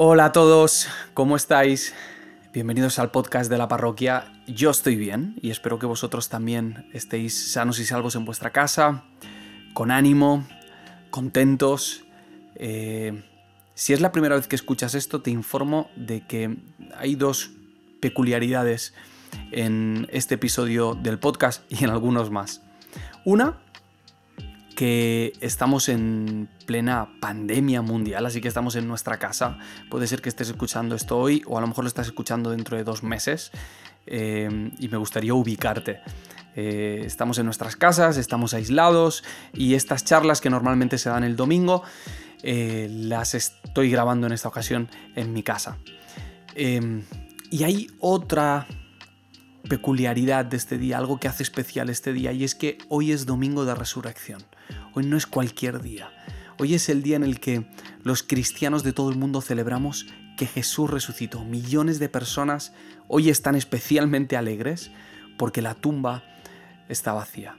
Hola a todos, ¿cómo estáis? Bienvenidos al podcast de la parroquia. Yo estoy bien y espero que vosotros también estéis sanos y salvos en vuestra casa, con ánimo, contentos. Eh, si es la primera vez que escuchas esto, te informo de que hay dos peculiaridades en este episodio del podcast y en algunos más. Una que estamos en plena pandemia mundial, así que estamos en nuestra casa. Puede ser que estés escuchando esto hoy o a lo mejor lo estás escuchando dentro de dos meses eh, y me gustaría ubicarte. Eh, estamos en nuestras casas, estamos aislados y estas charlas que normalmente se dan el domingo eh, las estoy grabando en esta ocasión en mi casa. y hay otra peculiaridad de este día, algo que hace especial este día, y es que hoy es domingo de resurrección. Hoy no es cualquier día. Hoy es el día en el que los cristianos de todo el mundo celebramos que Jesús resucitó. Millones de personas hoy están especialmente alegres porque la tumba está vacía.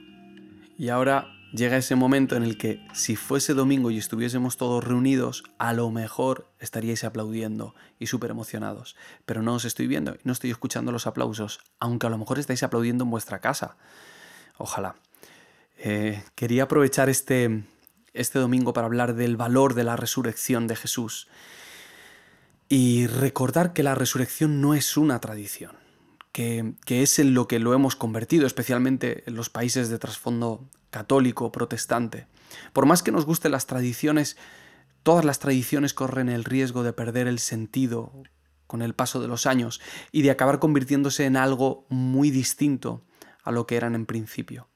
Y ahora llega ese momento en el que si fuese domingo y estuviésemos todos reunidos, a lo mejor estaríais aplaudiendo y súper emocionados. Pero no os estoy viendo no estoy escuchando los aplausos, aunque a lo mejor estáis aplaudiendo en vuestra casa. Ojalá. Eh, quería aprovechar este, este domingo para hablar del valor de la resurrección de Jesús y recordar que la resurrección no es una tradición, que, que, es en lo que lo hemos convertido, especialmente en los países de trasfondo católico, protestante. Por más que nos gusten las tradiciones, todas las tradiciones corren el riesgo de perder el sentido con el paso de los años y de acabar convirtiéndose en algo muy distinto a lo que eran en principio.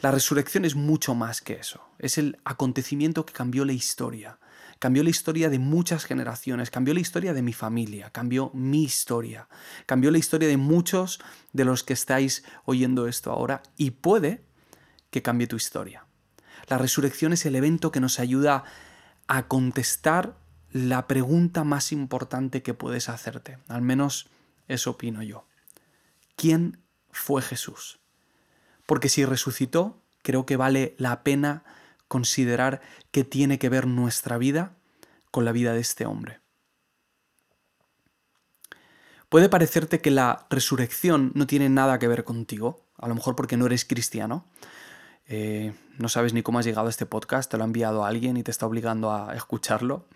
La resurrección es mucho más que eso. Es el acontecimiento que cambió la historia. Cambió la historia de muchas generaciones, cambió la historia de mi familia, cambió mi historia, cambió la historia de muchos de los que estáis oyendo esto ahora y puede que cambie tu historia. La resurrección es el evento que nos ayuda a contestar la pregunta más importante que puedes hacerte. Al menos eso opino yo. ¿Quién fue Jesús? Porque si resucitó, creo que vale la pena considerar que tiene que ver nuestra vida con la vida de este hombre. Puede parecerte que la resurrección no tiene nada que ver contigo, a lo mejor porque no eres cristiano, eh, no sabes ni cómo has llegado a este podcast, te lo ha enviado a alguien y te está obligando a escucharlo,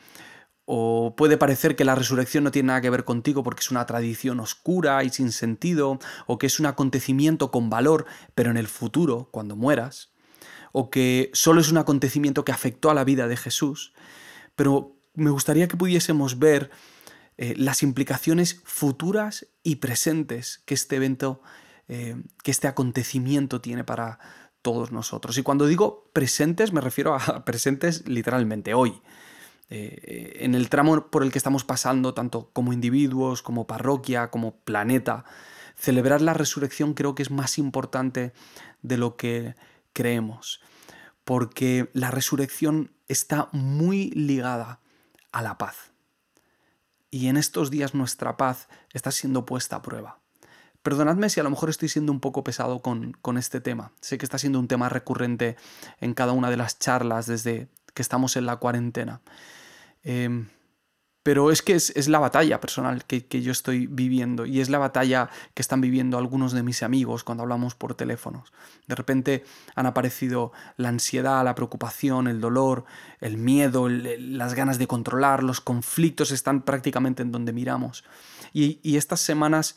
o puede parecer que la resurrección no tiene nada que ver contigo porque es una tradición oscura y sin sentido, o que es un acontecimiento con valor, pero en el futuro, cuando mueras, o que solo es un acontecimiento que afectó a la vida de Jesús. Pero me gustaría que pudiésemos ver eh, las implicaciones futuras y presentes que este evento, eh, que este acontecimiento tiene para todos nosotros. Y cuando digo presentes me refiero a presentes literalmente hoy. Eh, en el tramo por el que estamos pasando, tanto como individuos, como parroquia, como planeta, celebrar la resurrección creo que es más importante de lo que creemos, porque la resurrección está muy ligada a la paz. Y en estos días nuestra paz está siendo puesta a prueba. Perdonadme si a lo mejor estoy siendo un poco pesado con, con, este tema. Sé que está siendo un tema recurrente en cada una de las charlas desde que estamos en la cuarentena. Em, pero es que es, la batalla personal que, yo estoy viviendo y es la batalla que están viviendo algunos de mis amigos cuando hablamos por teléfonos. De repente han aparecido la ansiedad, la preocupación, el dolor, el miedo, las ganas de controlar, los conflictos están prácticamente en donde miramos. Y, estas semanas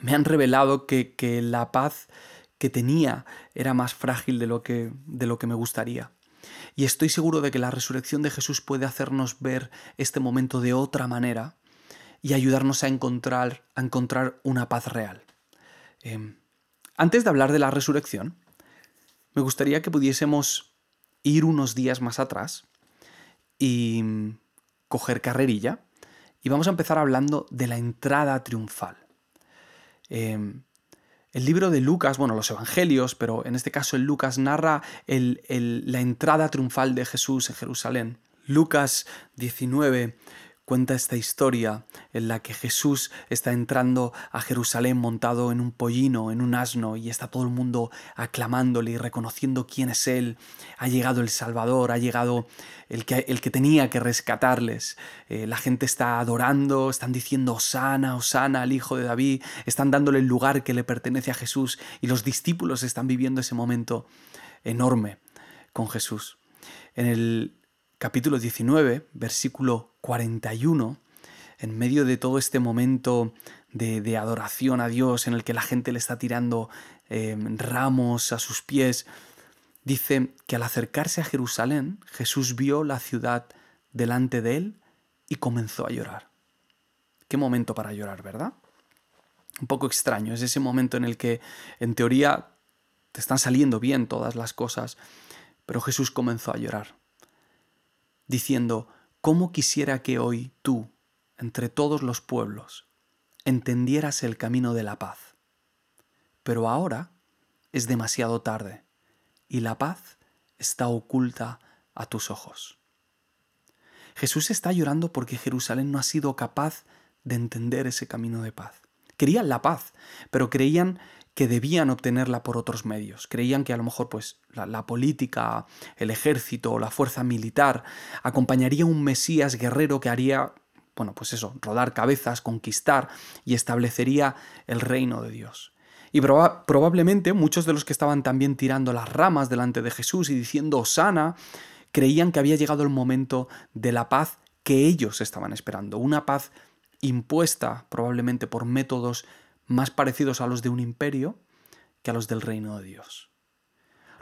me han revelado que, que, la paz que tenía era más frágil de lo que, de lo que me gustaría. Y estoy seguro de que la resurrección de Jesús puede hacernos ver este momento de otra manera y ayudarnos a encontrar, a encontrar una paz real. Em, antes de hablar de la resurrección, me gustaría que pudiésemos ir unos días más atrás y mm, coger carrerilla y vamos a empezar hablando de la entrada triunfal. Em, el libro de Lucas, bueno, los evangelios, pero en este caso el Lucas narra la entrada triunfal de Jesús en Jerusalén. Lucas 19 cuenta esta historia en la que Jesús está entrando a Jerusalén montado en un pollino, en un asno, y está todo el mundo aclamándole y reconociendo quién es Él. Ha llegado el Salvador, ha llegado el que, el que tenía que rescatarles. Eh, la gente está adorando, están diciendo Osana, Osana al Hijo de David, están dándole el lugar que le pertenece a Jesús y los discípulos están viviendo ese momento enorme con Jesús. En el capítulo 19, versículo 41, en medio de todo este momento de, adoración a Dios en el que la gente le está tirando em, ramos a sus pies, dice que al acercarse a Jerusalén, Jesús vio la ciudad delante de él y comenzó a llorar. Qué momento para llorar, ¿verdad? Un poco extraño, es ese momento en el que en teoría te están saliendo bien todas las cosas, pero Jesús comenzó a llorar diciendo, ¿cómo quisiera que hoy tú, entre todos los pueblos, entendieras el camino de la paz? Pero ahora es demasiado tarde y la paz está oculta a tus ojos. Jesús está llorando porque Jerusalén no ha sido capaz de entender ese camino de paz. Querían la paz, pero creían que debían obtenerla por otros medios. Creían que a lo mejor pues, la, política, el ejército o la fuerza militar acompañaría un Mesías guerrero que haría, bueno, pues eso, rodar cabezas, conquistar y establecería el reino de Dios. Y probablemente muchos de los que estaban también tirando las ramas delante de Jesús y diciendo Osana, creían que había llegado el momento de la paz que ellos estaban esperando, una paz impuesta probablemente por métodos más parecidos a los de un imperio que a los del reino de Dios.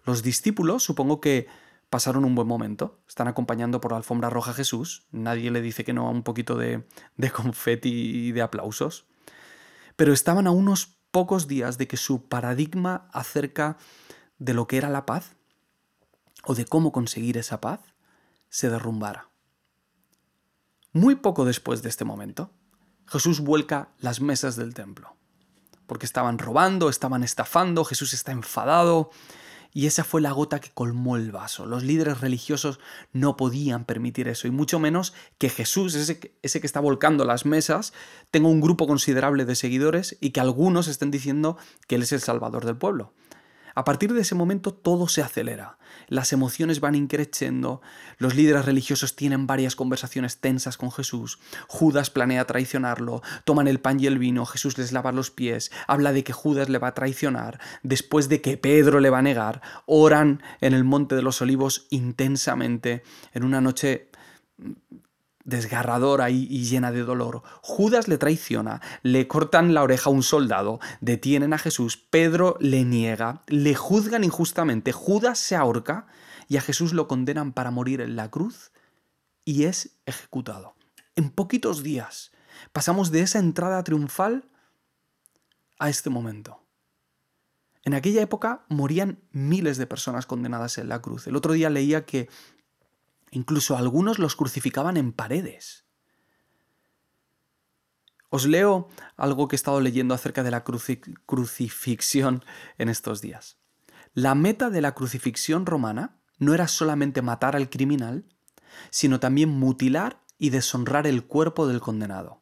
Los discípulos supongo que pasaron un buen momento, están acompañando por la alfombra roja a Jesús, nadie le dice que no a un poquito de, de confeti y de aplausos, pero estaban a unos pocos días de que su paradigma acerca de lo que era la paz o de cómo conseguir esa paz se derrumbara. Muy poco después de este momento, Jesús vuelca las mesas del templo porque estaban robando, estaban estafando, Jesús está enfadado. Y esa fue la gota que colmó el vaso. Los líderes religiosos no podían permitir eso, y mucho menos que Jesús, ese, ese, que está volcando las mesas, tenga un grupo considerable de seguidores y que algunos estén diciendo que Él es el Salvador del pueblo. A partir de ese momento todo se acelera, las emociones van increciendo, los líderes religiosos tienen varias conversaciones tensas con Jesús, Judas planea traicionarlo, toman el pan y el vino, Jesús les lava los pies, habla de que Judas le va a traicionar, después de que Pedro le va a negar, oran en el monte de los olivos intensamente, en una noche desgarradora y, llena de dolor. Judas le traiciona, le cortan la oreja a un soldado, detienen a Jesús, Pedro le niega, le juzgan injustamente, Judas se ahorca y a Jesús lo condenan para morir en la cruz y es ejecutado. En poquitos días pasamos de esa entrada triunfal a este momento. En aquella época morían miles de personas condenadas en la cruz. El otro día leía que Incluso algunos los crucificaban en paredes. Os leo algo que he estado leyendo acerca de la crucifixión en estos días. La meta de la crucifixión romana no era solamente matar al criminal, sino también mutilar y deshonrar el cuerpo del condenado.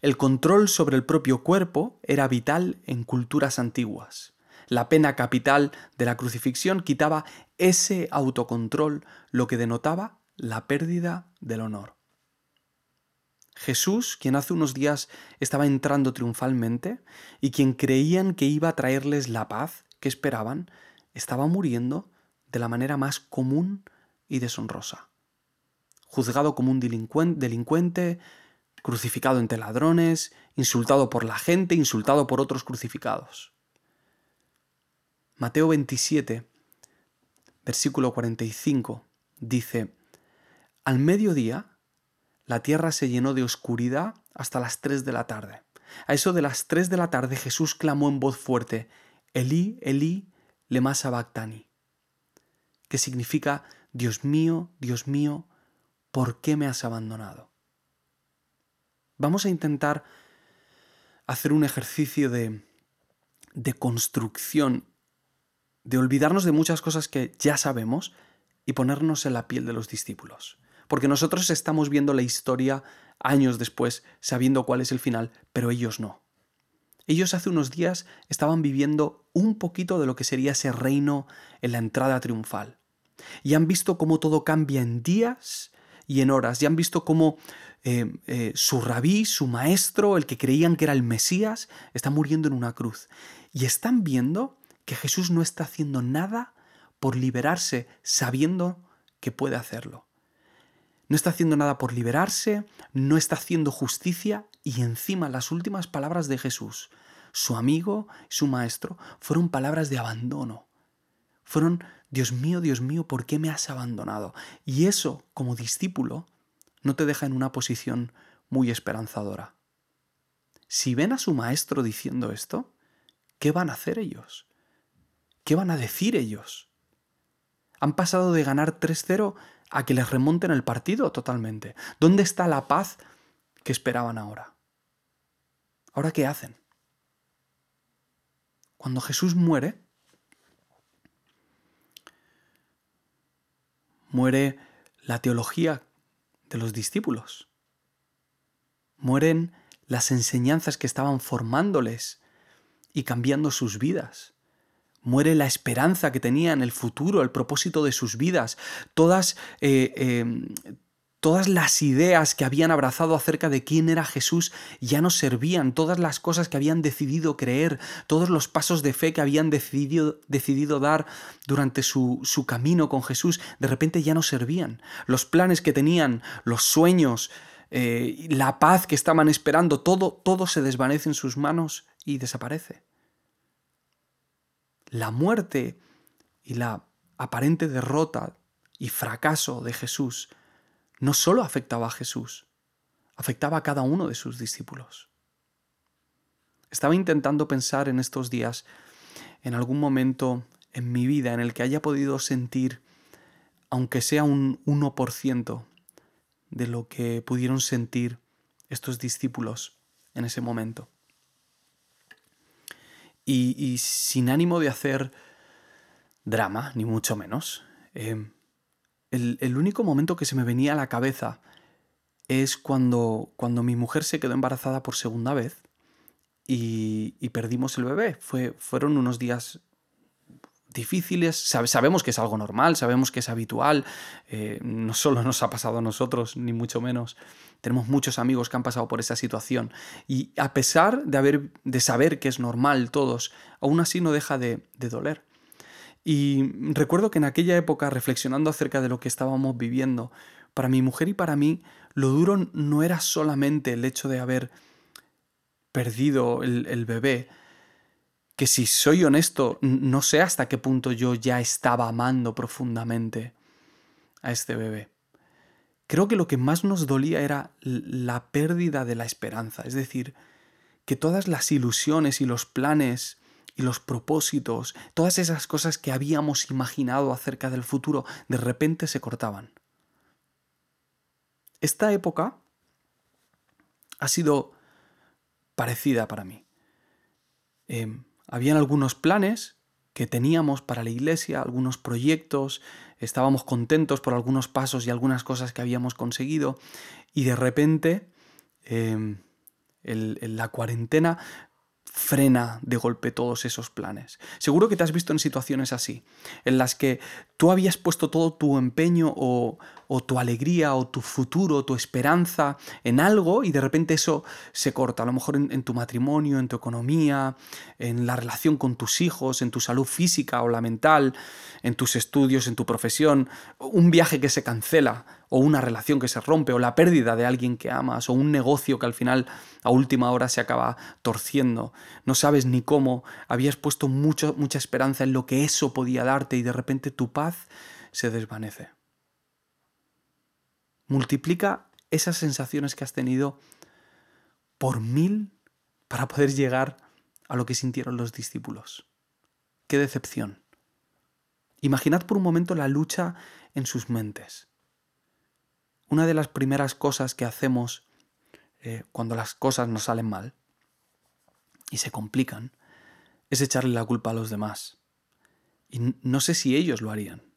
El control sobre el propio cuerpo era vital en culturas antiguas. La pena capital de la crucifixión quitaba ese autocontrol, lo que denotaba la pérdida del honor. Jesús, quien hace unos días estaba entrando triunfalmente y quien creían que iba a traerles la paz que esperaban, estaba muriendo de la manera más común y deshonrosa. Juzgado como un delincuente, crucificado entre ladrones, insultado por la gente, insultado por otros crucificados. Mateo 27, versículo 45, dice, Al mediodía la tierra se llenó de oscuridad hasta las 3 de la tarde. A eso de las 3 de la tarde Jesús clamó en voz fuerte, Elí, Elí, lema sabactani, que significa, Dios mío, Dios mío, ¿por qué me has abandonado? Vamos a intentar hacer un ejercicio de, de construcción de olvidarnos de muchas cosas que ya sabemos y ponernos en la piel de los discípulos. Porque nosotros estamos viendo la historia años después, sabiendo cuál es el final, pero ellos no. Ellos hace unos días estaban viviendo un poquito de lo que sería ese reino en la entrada triunfal. Y han visto cómo todo cambia en días y en horas. Y han visto cómo eh, eh, su rabí, su maestro, el que creían que era el Mesías, está muriendo en una cruz. Y están viendo que Jesús no está haciendo nada por liberarse sabiendo que puede hacerlo. No está haciendo nada por liberarse, no está haciendo justicia y encima las últimas palabras de Jesús, su amigo, su maestro, fueron palabras de abandono. Fueron, Dios mío, Dios mío, ¿por qué me has abandonado? Y eso, como discípulo, no te deja en una posición muy esperanzadora. Si ven a su maestro diciendo esto, ¿qué van a hacer ellos? ¿Qué van a decir ellos? Han pasado de ganar 3-0 a que les remonten el partido totalmente. ¿Dónde está la paz que esperaban ahora? ¿Ahora qué hacen? Cuando Jesús muere, muere la teología de los discípulos. Mueren las enseñanzas que estaban formándoles y cambiando sus vidas muere la esperanza que tenían, el futuro, el propósito de sus vidas, todas, eh, em, todas las ideas que habían abrazado acerca de quién era Jesús ya no servían, todas las cosas que habían decidido creer, todos los pasos de fe que habían decidido, decidido dar durante su, su camino con Jesús, de repente ya no servían. Los planes que tenían, los sueños, eh, la paz que estaban esperando, todo, todo se desvanece en sus manos y desaparece la muerte y la aparente derrota y fracaso de Jesús no solo afectaba a Jesús, afectaba a cada uno de sus discípulos. Estaba intentando pensar en estos días en algún momento en mi vida en el que haya podido sentir, aunque sea un 1% de lo que pudieron sentir estos discípulos en ese momento y, sin ánimo de hacer drama, ni mucho menos. Em, el, único momento que se me venía a la cabeza es cuando, cuando mi mujer se quedó embarazada por segunda vez y, y perdimos el bebé. Fue, fueron unos días difíciles, sabemos que es algo normal, sabemos que es habitual, eh, no solo nos ha pasado a nosotros, ni mucho menos, tenemos muchos amigos que han pasado por esa situación y a pesar de, haber, de saber que es normal todos, aún así no deja de, de doler. Y recuerdo que en aquella época, reflexionando acerca de lo que estábamos viviendo, para mi mujer y para mí, lo duro no era solamente el hecho de haber perdido el, el bebé, que si soy honesto, no sé hasta qué punto yo ya estaba amando profundamente a este bebé. Creo que lo que más nos dolía era la pérdida de la esperanza, es decir, que todas las ilusiones y los planes y los propósitos, todas esas cosas que habíamos imaginado acerca del futuro, de repente se cortaban. Esta época ha sido parecida para mí. Em, habían algunos planes que teníamos para la iglesia, algunos proyectos, estábamos contentos por algunos pasos y algunas cosas que habíamos conseguido y de repente em, la cuarentena frena de golpe todos esos planes. Seguro que te has visto en situaciones así, en las que tú habías puesto todo tu empeño o, tu alegría o tu futuro, tu esperanza en algo y de repente eso se corta, a lo mejor en, tu matrimonio, en tu economía, en la relación con tus hijos, en tu salud física o la mental, en tus estudios, en tu profesión, un viaje que se cancela o una relación que se rompe, o la pérdida de alguien que amas, o un negocio que al final a última hora se acaba torciendo. No sabes ni cómo, habías puesto mucho, mucha esperanza en lo que eso podía darte y de repente tu paz se desvanece. Multiplica esas sensaciones que has tenido por mil para poder llegar a lo que sintieron los discípulos. ¡Qué decepción! Imaginad por un momento la lucha en sus mentes una de las primeras cosas que hacemos eh, cuando las cosas nos salen mal y se complican es echarle la culpa a los demás. Y no sé si ellos lo harían.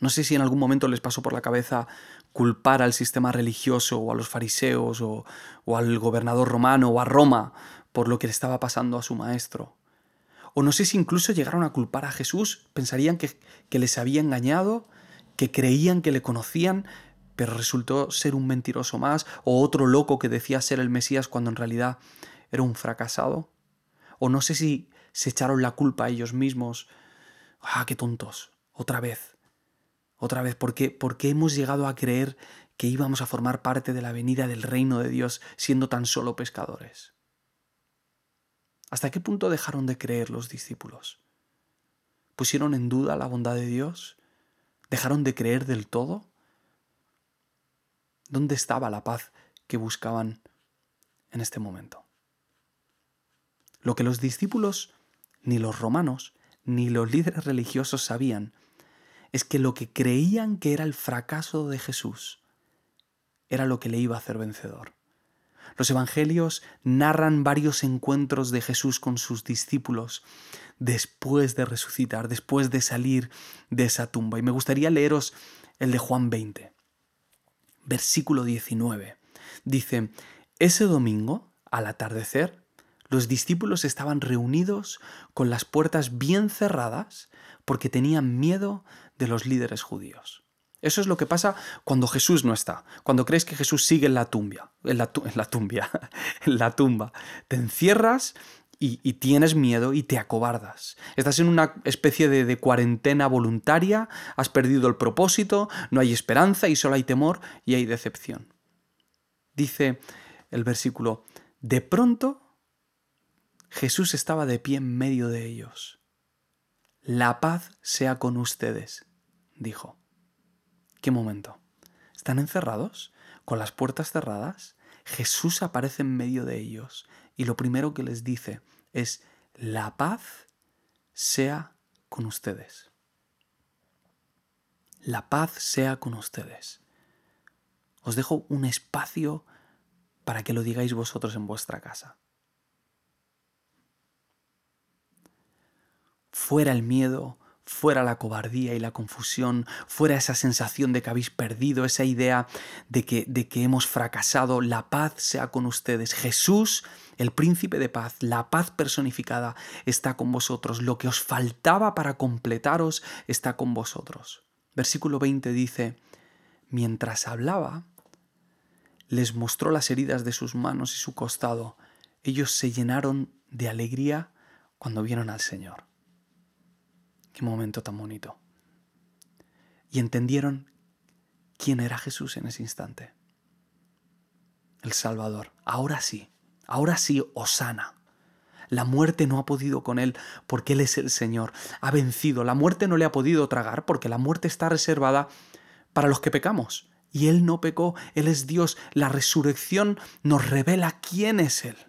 No sé si en algún momento les pasó por la cabeza culpar al sistema religioso o a los fariseos o, al gobernador romano o a Roma por lo que le estaba pasando a su maestro. O no sé si incluso llegaron a culpar a Jesús, pensarían que, que les había engañado, que creían que le conocían, pero resultó ser un mentiroso más, o otro loco que decía ser el Mesías cuando en realidad era un fracasado. O no sé si se echaron la culpa a ellos mismos. Ah, qué tontos. Otra vez. Otra vez, ¿por qué, ¿por qué hemos llegado a creer que íbamos a formar parte de la venida del reino de Dios siendo tan solo pescadores? ¿Hasta qué punto dejaron de creer los discípulos? ¿Pusieron en duda la bondad de Dios? ¿Dejaron de creer del todo? ¿Dónde estaba la paz que buscaban en este momento? Lo que los discípulos, ni los romanos, ni los líderes religiosos sabían es que lo que creían que era el fracaso de Jesús era lo que le iba a hacer vencedor. Los evangelios narran varios encuentros de Jesús con sus discípulos después de resucitar, después de salir de esa tumba. Y me gustaría leeros el de Juan 20, versículo 19. Dice, ese domingo, al atardecer, los discípulos estaban reunidos con las puertas bien cerradas porque tenían miedo de los líderes judíos. Eso es lo que pasa cuando Jesús no está, cuando crees que Jesús sigue en la tumba, en la, en la tumba. Te encierras y, tienes miedo y te acobardas. Estás en una especie de, cuarentena voluntaria, has perdido el propósito, no hay esperanza y solo hay temor y hay decepción. Dice el versículo, de pronto Jesús estaba de pie en medio de ellos. La paz sea con ustedes dijo. ¿Qué momento? ¿Están encerrados? ¿Con las puertas cerradas? Jesús aparece en medio de ellos y lo primero que les dice es, la paz sea con ustedes. La paz sea con ustedes. Os dejo un espacio para que lo digáis vosotros en vuestra casa. Fuera el miedo, fuera la cobardía y la confusión, fuera esa sensación de que habéis perdido, esa idea de que, de que hemos fracasado, la paz sea con ustedes. Jesús, el príncipe de paz, la paz personificada, está con vosotros. Lo que os faltaba para completaros está con vosotros. Versículo 20 dice, mientras hablaba, les mostró las heridas de sus manos y su costado. Ellos se llenaron de alegría cuando vieron al Señor. Qué momento tan bonito. Y entendieron quién era Jesús en ese instante. El Salvador. Ahora sí, ahora sí, Osana. La muerte no ha podido con él porque Él es el Señor. Ha vencido. La muerte no le ha podido tragar porque la muerte está reservada para los que pecamos. Y Él no pecó. Él es Dios. La resurrección nos revela quién es Él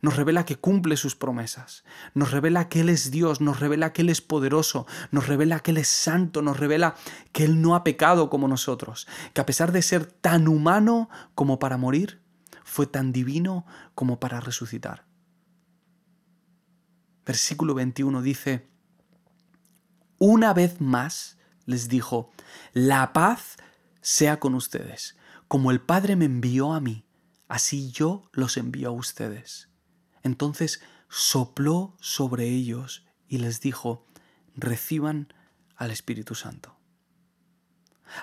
nos revela que cumple sus promesas, nos revela que Él es Dios, nos revela que Él es poderoso, nos revela que Él es santo, nos revela que Él no ha pecado como nosotros, que a pesar de ser tan humano como para morir, fue tan divino como para resucitar. Versículo 21 dice, una vez más les dijo, la paz sea con ustedes, como el Padre me envió a mí, así yo los envío a ustedes. Entonces sopló sobre ellos y les dijo, reciban al Espíritu Santo.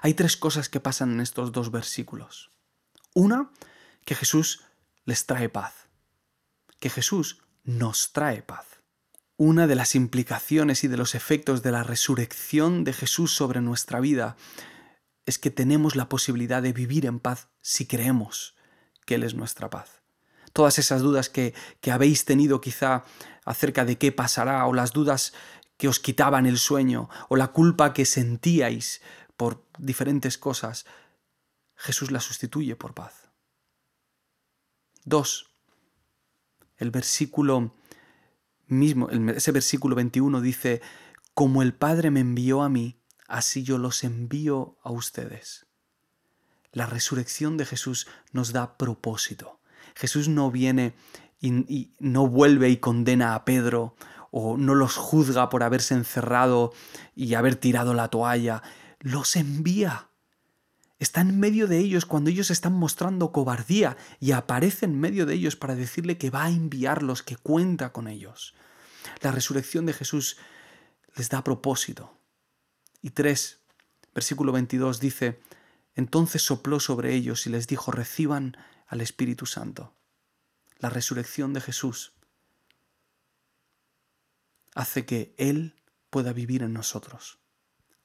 Hay tres cosas que pasan en estos dos versículos. Una, que Jesús les trae paz, que Jesús nos trae paz. Una de las implicaciones y de los efectos de la resurrección de Jesús sobre nuestra vida es que tenemos la posibilidad de vivir en paz si creemos que Él es nuestra paz todas esas dudas que, habéis tenido quizá acerca de qué pasará o las dudas que os quitaban el sueño o la culpa que sentíais por diferentes cosas, Jesús la sustituye por paz. Dos, el versículo mismo, ese versículo 21 dice, como el Padre me envió a mí, así yo los envío a ustedes. La resurrección de Jesús nos da propósito. Jesús no viene y, no vuelve y condena a Pedro o no los juzga por haberse encerrado y haber tirado la toalla, los envía. Está en medio de ellos cuando ellos están mostrando cobardía y aparece en medio de ellos para decirle que va a enviarlos, que cuenta con ellos. La resurrección de Jesús les da propósito. Y tres, versículo 22 dice, entonces sopló sobre ellos y les dijo, reciban al Espíritu Santo. La resurrección de Jesús hace que Él pueda vivir en nosotros.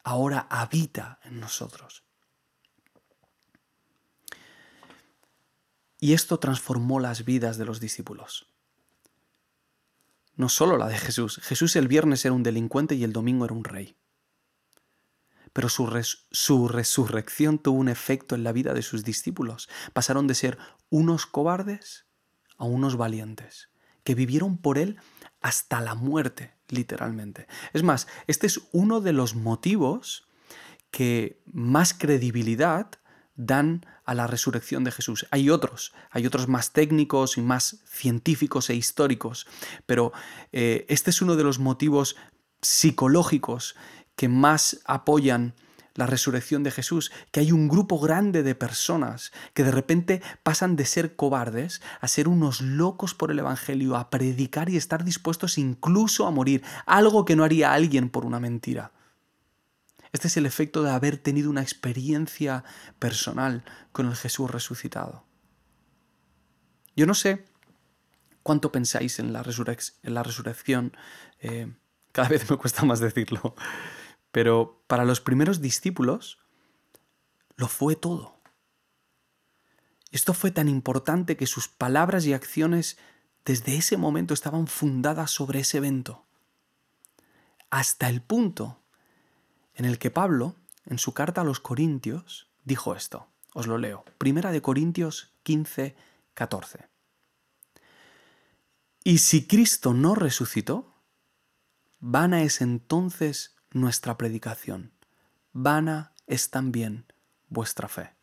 Ahora habita en nosotros. Y esto transformó las vidas de los discípulos. No solo la de Jesús. Jesús el viernes era un delincuente y el domingo era un rey pero su, resurrección tuvo un efecto en la vida de sus discípulos. Pasaron de ser unos cobardes a unos valientes, que vivieron por él hasta la muerte, literalmente. Es más, este es uno de los motivos que más credibilidad dan a la resurrección de Jesús. Hay otros, hay otros más técnicos y más científicos e históricos, pero eh, este es uno de los motivos psicológicos que más apoyan la resurrección de Jesús, que hay un grupo grande de personas que de repente pasan de ser cobardes a ser unos locos por el Evangelio, a predicar y estar dispuestos incluso a morir, algo que no haría alguien por una mentira. Este es el efecto de haber tenido una experiencia personal con el Jesús resucitado. Yo no sé cuánto pensáis en la, en la resurrección, eh, cada vez me cuesta más decirlo. Pero para los primeros discípulos lo fue todo. Esto fue tan importante que sus palabras y acciones desde ese momento estaban fundadas sobre ese evento. Hasta el punto en el que Pablo, en su carta a los Corintios, dijo esto. Os lo leo. Primera de Corintios 15, 14. Y si Cristo no resucitó, vana es entonces nuestra predicación. Vana es también vuestra fe.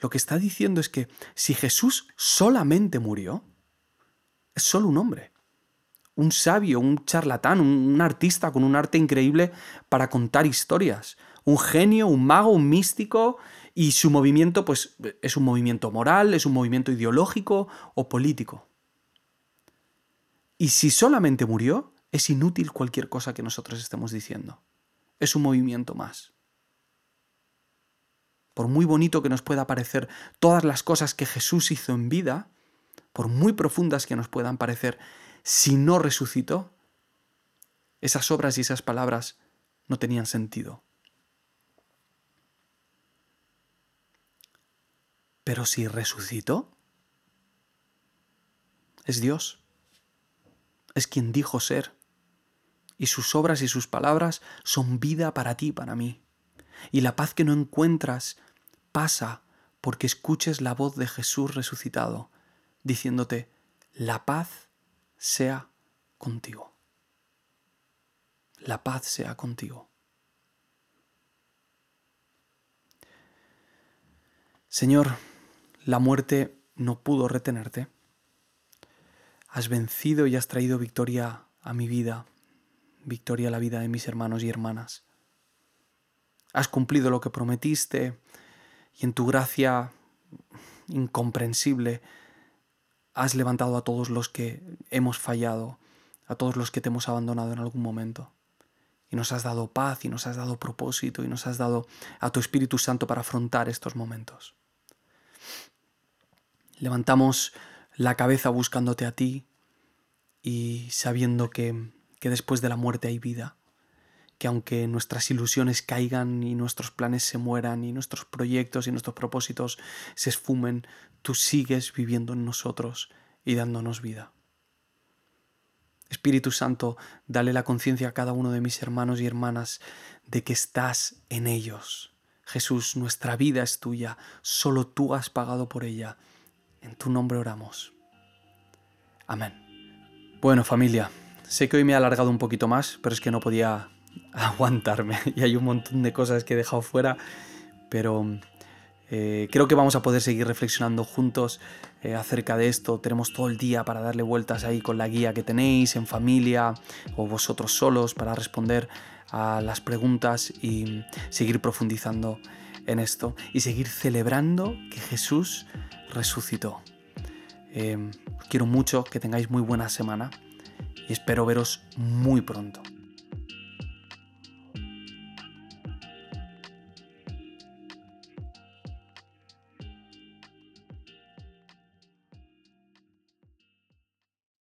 Lo que está diciendo es que si Jesús solamente murió, es solo un hombre, un sabio, un charlatán, un artista con un arte increíble para contar historias, un genio, un mago, un místico, y su movimiento pues es un movimiento moral, es un movimiento ideológico o político. Y si solamente murió, es inútil cualquier cosa que nosotros estemos diciendo. Es un movimiento más. Por muy bonito que nos pueda parecer todas las cosas que Jesús hizo en vida, por muy profundas que nos puedan parecer, si no resucitó, esas obras y esas palabras no tenían sentido. Pero si resucitó, es Dios. Es quien dijo ser y sus obras y sus palabras son vida para ti y para mí. Y la paz que no encuentras pasa porque escuches la voz de Jesús resucitado, diciéndote, la paz sea contigo. La paz sea contigo. Señor, la muerte no pudo retenerte. Has vencido y has traído victoria a mi vida victoria a la vida de mis hermanos y hermanas. Has cumplido lo que prometiste y en tu gracia incomprensible has levantado a todos los que hemos fallado, a todos los que te hemos abandonado en algún momento. Y nos has dado paz y nos has dado propósito y nos has dado a tu Espíritu Santo para afrontar estos momentos. Levantamos la cabeza buscándote a ti y sabiendo que que después de la muerte hay vida, que aunque nuestras ilusiones caigan y nuestros planes se mueran y nuestros proyectos y nuestros propósitos se esfumen, tú sigues viviendo en nosotros y dándonos vida. Espíritu Santo, dale la conciencia a cada uno de mis hermanos y hermanas de que estás en ellos. Jesús, nuestra vida es tuya, solo tú has pagado por ella. En tu nombre oramos. Amén. Bueno familia, Sé que hoy me he alargado un poquito más, pero es que no podía aguantarme y hay un montón de cosas que he dejado fuera, pero Eh, creo que vamos a poder seguir reflexionando juntos eh, acerca de esto. Tenemos todo el día para darle vueltas ahí con la guía que tenéis en familia o vosotros solos para responder a las preguntas y seguir profundizando en esto y seguir celebrando que Jesús resucitó. Eh, quiero mucho que tengáis muy buena semana y espero veros muy pronto.